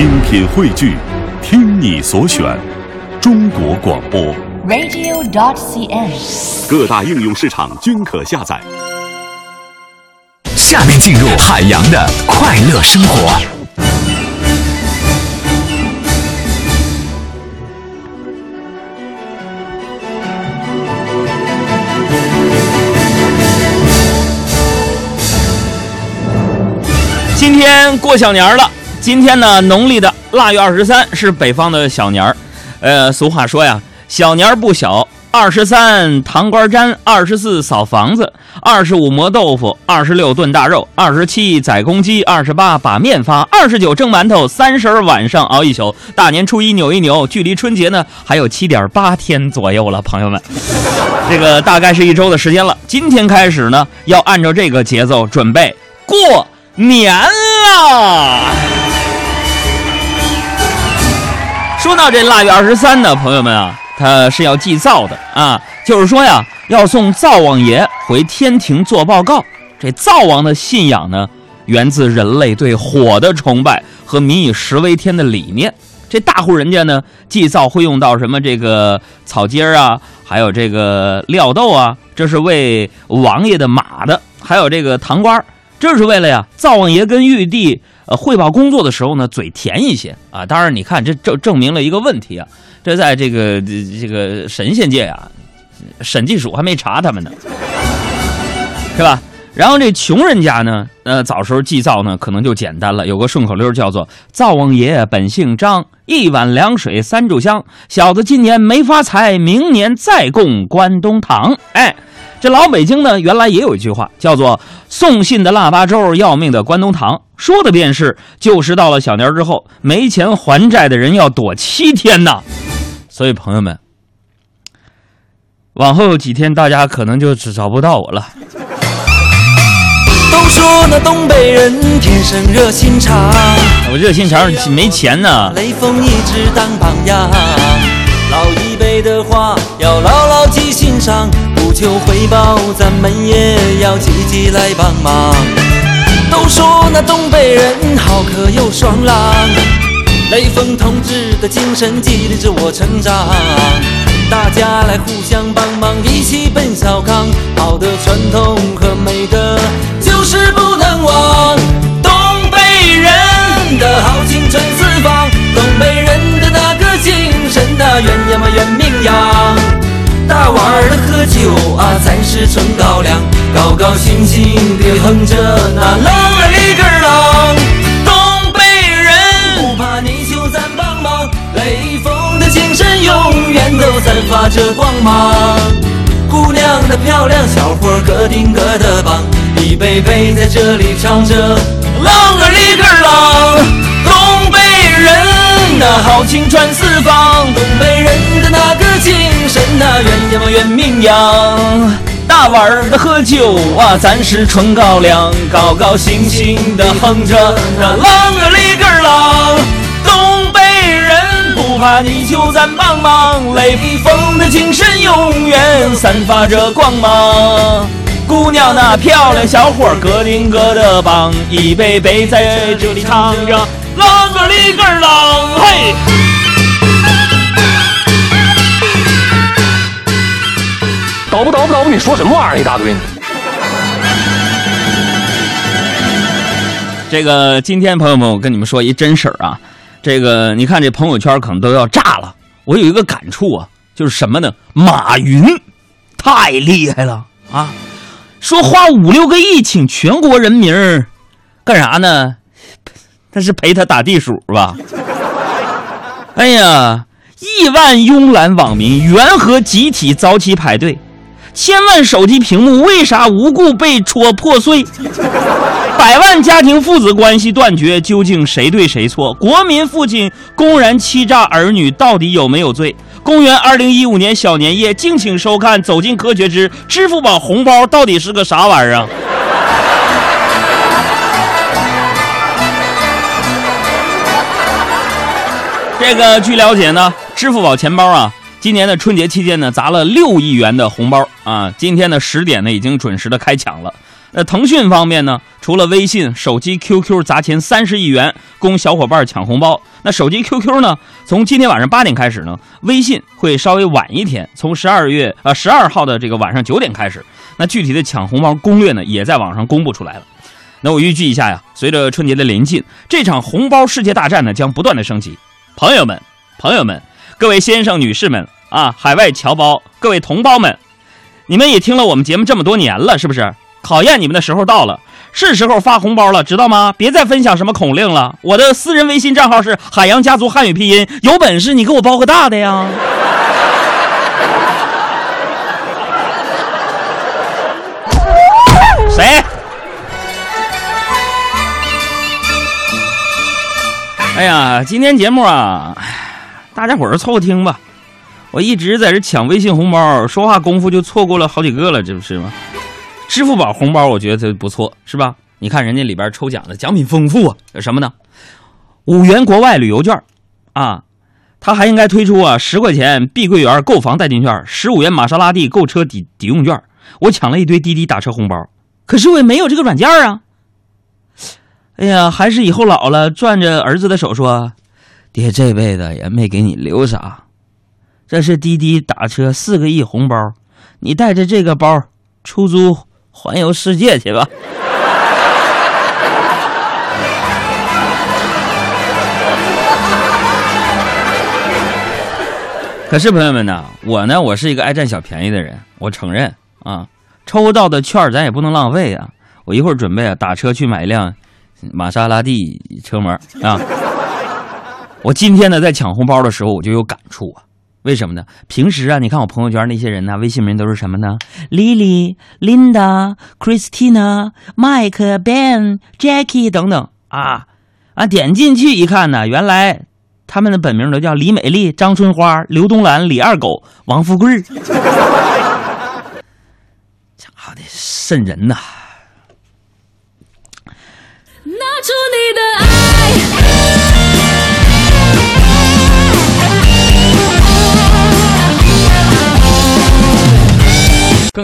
精品汇聚，听你所选，中国广播。radio.dot.cn，。各大应用市场均可下载。下面进入海洋的快乐生活。今天过小年儿了，今天呢，农历的腊月二十三是北方的小年儿。呃，俗话说呀，小年儿不小，二十三糖瓜粘，二十四扫房子，二十五磨豆腐，二十六炖大肉，二十七宰公鸡，二十八把面发，二十九蒸馒头，三十晚上熬一宿，大年初一扭一扭，距离春节呢还有七点八天左右了，朋友们。这个大概是一周的时间了。今天开始呢，要按照这个节奏准备过年啦。说到这腊月二十三呢，朋友们啊，他是要祭灶的啊，就是说呀，要送灶王爷回天庭做报告。这灶王的信仰呢，源自人类对火的崇拜和民以食为天的理念。这大户人家呢，祭灶会用到什么这个草秸儿啊，还有这个料豆啊，这是为王爷的马的，还有这个糖瓜儿，这是为了呀，灶王爷跟玉帝呃汇报工作的时候呢，嘴甜一些啊。当然，你看这证证明了一个问题啊，这在这个这个神仙界啊，审计署还没查他们呢，是吧？然后这穷人家呢，呃，早时候祭灶呢，可能就简单了，有个顺口溜叫做“灶王爷本姓张，一碗凉水三炷香，小子今年没发财，明年再供关东糖。”哎，这老北京呢，原来也有一句话叫做“送信的腊八粥，要命的关东糖”，说的便是就是到了小年之后，没钱还债的人要躲七天呐。所以朋友们，往后几天大家可能就只找不到我了。都说那东北人天生热心肠，我热心肠没钱呢。雷锋一直当榜样。老一辈的话要牢牢记心上，不求回报，咱们也要积极来帮忙。都说那东北人好客又爽朗，雷锋同志的精神激励着我成长。大家来互相帮忙，一起奔小康。好的传统和美德就是不能忘。东北人的好青春四方，东北人的那个精神呐，远呀嘛远名。酒啊，咱是纯高粱，高高兴兴地哼着那啷个里个啷。东北人不怕你就咱帮忙，雷锋的精神永远都散发着光芒。姑娘的漂亮，小伙儿个顶个的棒，一杯杯在这里唱着啷个里个啷。那豪情传四方，东北人的那个精神那远呀嘛远名扬。大碗的喝酒啊，咱是纯高粱，高高兴兴的哼着那啷个哩个啷。东北人不怕你就咱帮忙，雷锋的精神永远散发着光芒。姑娘那漂亮，小伙儿个顶个的棒，一杯杯在这里唱着啷个哩个啷，你说什么玩意儿一大堆呢？这个今天朋友们，我跟你们说一真事儿啊，这个你看这朋友圈可能都要炸了。我有一个感触啊，就是什么呢？马云太厉害了啊！说花五六个亿请全国人民干啥呢？那是陪他打地鼠吧？哎呀，亿万慵懒网民缘何集体早起排队？千万手机屏幕为啥无故被戳破碎？百万家庭父子关系断绝，究竟谁对谁错？国民父亲公然欺诈儿女，到底有没有罪？公元二零一五年小年夜，敬请收看《走进科学之支付宝红包到底是个啥玩意儿？这个据了解呢，支付宝钱包啊，今年的春节期间呢，砸了六亿元的红包啊！今天的十点呢，已经准时的开抢了。那腾讯方面呢，除了微信、手机、QQ 砸钱三十亿元供小伙伴抢红包，那手机 QQ 呢，从今天晚上八点开始呢，微信会稍微晚一天，从十二月呃十二号的这个晚上九点开始。那具体的抢红包攻略呢，也在网上公布出来了。那我预计一下呀，随着春节的临近，这场红包世界大战呢将不断的升级。朋友们，朋友们，各位先生、女士们啊，海外侨胞，各位同胞们，你们也听了我们节目这么多年了，是不是？考验你们的时候到了，是时候发红包了，知道吗？别再分享什么口令了。我的私人微信账号是海洋家族汉语拼音，有本事你给我包个大的呀！谁？哎呀，今天节目啊，大家伙儿凑合听吧。我一直在这抢微信红包，说话功夫就错过了好几个了，这不是吗？支付宝红包我觉得不错，是吧？你看人家里边抽奖的奖品丰富啊，有什么呢？五元国外旅游券，啊，他还应该推出啊十块钱碧桂园购房代金券，十五元玛莎拉蒂购车抵抵用券。我抢了一堆滴滴打车红包，可是我也没有这个软件啊。哎呀，还是以后老了攥着儿子的手说：“爹这辈子也没给你留啥，这是滴滴打车四个亿红包，你带着这个包出租环游世界去吧。”可是朋友们呢，我呢，我是一个爱占小便宜的人，我承认啊，抽到的券咱也不能浪费啊。我一会儿准备啊打车去买一辆玛莎拉蒂车模啊。我今天呢在抢红包的时候我就有感触啊，为什么呢？平时啊，你看我朋友圈那些人呢，微信名都是什么呢？Lily、Linda、Christina、Mike、Ben、Jackie 等等啊啊，点进去一看呢，原来他们的本名都叫李美丽、张春花、刘东兰、李二狗、王富贵儿。家的瘆人呐！拿出你的爱。